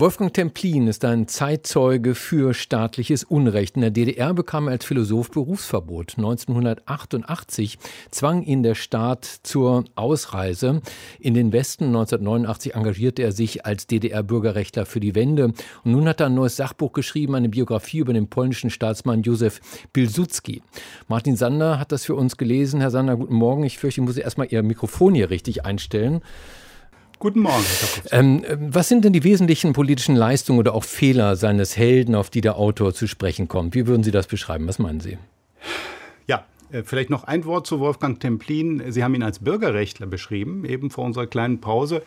Wolfgang Templin ist ein Zeitzeuge für staatliches Unrecht. In der DDR bekam er als Philosoph Berufsverbot. 1988 zwang ihn der Staat zur Ausreise. In den Westen 1989 engagierte er sich als DDR-Bürgerrechtler für die Wende. Und nun hat er ein neues Sachbuch geschrieben, eine Biografie über den polnischen Staatsmann Józef Pilsudski. Martin Sander hat das für uns gelesen. Herr Sander, guten Morgen. Ich fürchte, ich muss erstmal Ihr Mikrofon hier richtig einstellen. Guten Morgen, Herr ähm, Was sind denn die wesentlichen politischen Leistungen oder auch Fehler seines Helden, auf die der Autor zu sprechen kommt? Wie würden Sie das beschreiben? Was meinen Sie? Ja, äh, Vielleicht noch ein Wort zu Wolfgang Templin. Sie haben ihn als Bürgerrechtler beschrieben, eben vor unserer kleinen Pause.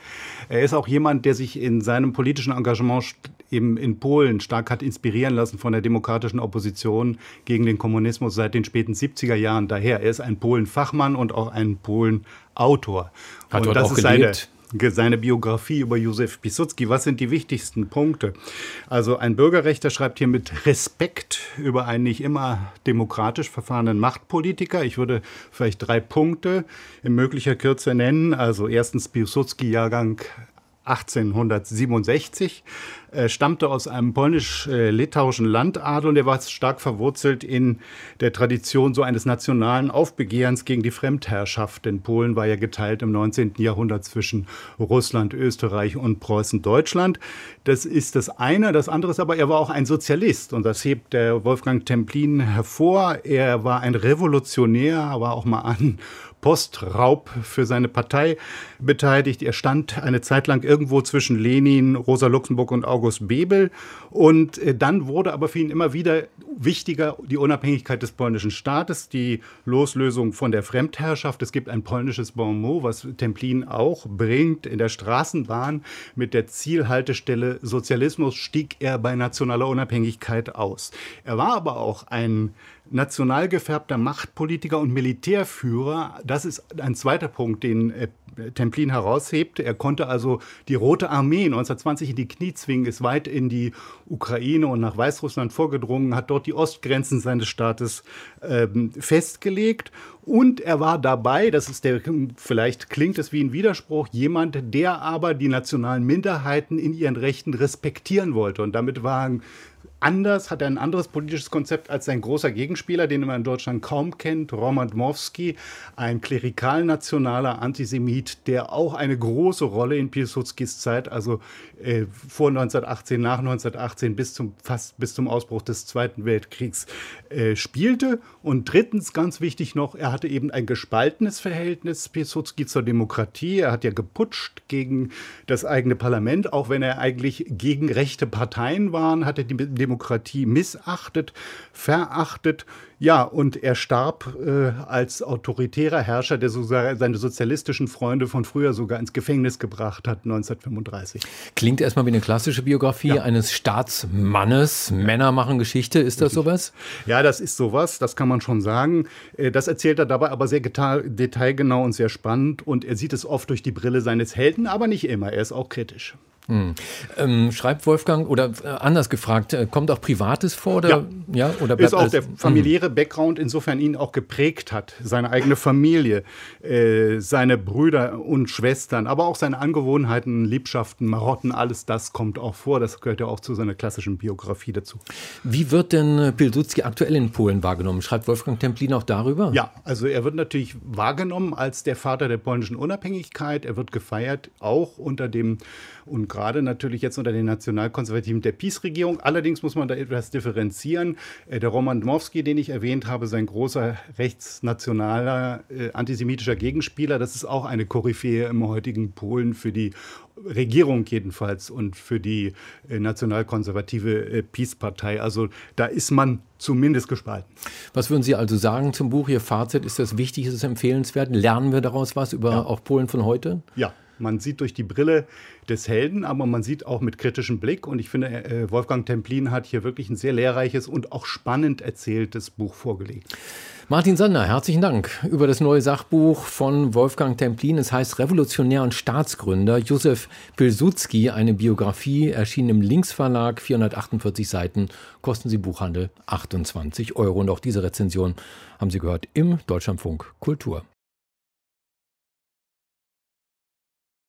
Er ist auch jemand, der sich in seinem politischen Engagement eben in Polen stark hat inspirieren lassen von der demokratischen Opposition gegen den Kommunismus seit den späten 70er Jahren daher. Er ist ein Polen-Fachmann und auch ein Polen-Autor. Hat und dort das auch ist gelebt. Seine, seine Biografie über Josef Piłsudski. Was sind die wichtigsten Punkte? Also ein Bürgerrechter schreibt hier mit Respekt über einen nicht immer demokratisch verfahrenen Machtpolitiker. Ich würde vielleicht drei Punkte in möglicher Kürze nennen. Also erstens Piłsudski Jahrgang 1867, äh, stammte aus einem polnisch-litauischen Landadel und er war stark verwurzelt in der Tradition so eines nationalen Aufbegehrens gegen die Fremdherrschaft. Denn Polen war ja geteilt im 19. Jahrhundert zwischen Russland, Österreich und Preußen-Deutschland. Das ist das eine. Das andere ist aber, er war auch ein Sozialist und das hebt der Wolfgang Templin hervor. Er war ein Revolutionär, war auch mal an Postraub für seine Partei beteiligt. Er stand eine Zeit lang irgendwo zwischen Lenin, Rosa Luxemburg und August Bebel. Und äh, dann wurde aber für ihn immer wieder wichtiger die Unabhängigkeit des polnischen Staates, die Loslösung von der Fremdherrschaft. Es gibt ein polnisches Bonmot, was Templin auch bringt. In der Straßenbahn mit der Zielhaltestelle Sozialismus stieg er bei nationaler Unabhängigkeit aus. Er war aber auch ein national gefärbter Machtpolitiker und Militärführer. Das ist ein zweiter Punkt, den äh, Templin heraushebt. Er konnte also die Rote Armee 1920 in die Knie zwingen, ist weit in die Ukraine und nach Weißrussland vorgedrungen, hat dort die Ostgrenzen seines Staates ähm, festgelegt. Und er war dabei, das ist der, vielleicht klingt es wie ein Widerspruch, jemand, der aber die nationalen Minderheiten in ihren Rechten respektieren wollte. Und damit waren anders, hat er ein anderes politisches Konzept als sein großer Gegenspieler, den man in Deutschland kaum kennt, Roman Dmowski, ein klerikal-nationaler Antisemit, der auch eine große Rolle in Pilsudskis Zeit, also äh, vor 1918, nach 1918 bis zum, fast bis zum Ausbruch des Zweiten Weltkriegs äh, spielte. Und drittens, ganz wichtig noch, er hatte eben ein gespaltenes Verhältnis, Pilsudski, zur Demokratie. Er hat ja geputscht gegen das eigene Parlament, auch wenn er eigentlich gegen rechte Parteien war, hat er die Demokratie Demokratie missachtet, verachtet. Ja, und er starb äh, als autoritärer Herrscher, der sogar seine sozialistischen Freunde von früher sogar ins Gefängnis gebracht hat, 1935. Klingt erstmal wie eine klassische Biografie ja. eines Staatsmannes. Männer machen Geschichte. Ist das sowas? Ja, das ist sowas, das kann man schon sagen. Äh, das erzählt er dabei aber sehr detailgenau und sehr spannend. Und er sieht es oft durch die Brille seines Helden, aber nicht immer. Er ist auch kritisch. Hm. Ähm, schreibt Wolfgang, oder äh, anders gefragt, äh, kommt auch Privates vor? Oder, ja, ja oder ist auch der familiäre hm. Background insofern ihn auch geprägt hat. Seine eigene Familie, äh, seine Brüder und Schwestern, aber auch seine Angewohnheiten, Liebschaften, Marotten, alles das kommt auch vor. Das gehört ja auch zu seiner klassischen Biografie dazu. Wie wird denn äh, Pilsudski aktuell in Polen wahrgenommen? Schreibt Wolfgang Templin auch darüber? Ja, also er wird natürlich wahrgenommen als der Vater der polnischen Unabhängigkeit. Er wird gefeiert, auch unter dem und gerade natürlich jetzt unter den Nationalkonservativen der PiS-Regierung. Allerdings muss man da etwas differenzieren. Äh, der Roman Dmowski, den ich erwähnt habe, sein großer rechtsnationaler äh, antisemitischer Gegenspieler, das ist auch eine Koryphäe im heutigen Polen für die Regierung jedenfalls und für die äh, nationalkonservative äh, PiS-Partei. Also da ist man zumindest gespalten. Was würden Sie also sagen zum Buch? Ihr Fazit, ist das wichtig, ist es empfehlenswert? Lernen wir daraus was über ja. auch Polen von heute? Ja, man sieht durch die Brille des Helden, aber man sieht auch mit kritischem Blick. Und ich finde, äh, Wolfgang Templin hat hier wirklich ein sehr lehrreiches und auch spannend erzähltes Buch vorgelegt. Martin Sander, herzlichen Dank über das neue Sachbuch von Wolfgang Templin. Es heißt Revolutionär und Staatsgründer Josef Pilsudski, eine Biografie, erschien im Linksverlag, 448 Seiten, kosten Sie Buchhandel 28 Euro. Und auch diese Rezension haben Sie gehört im Deutschlandfunk Kultur.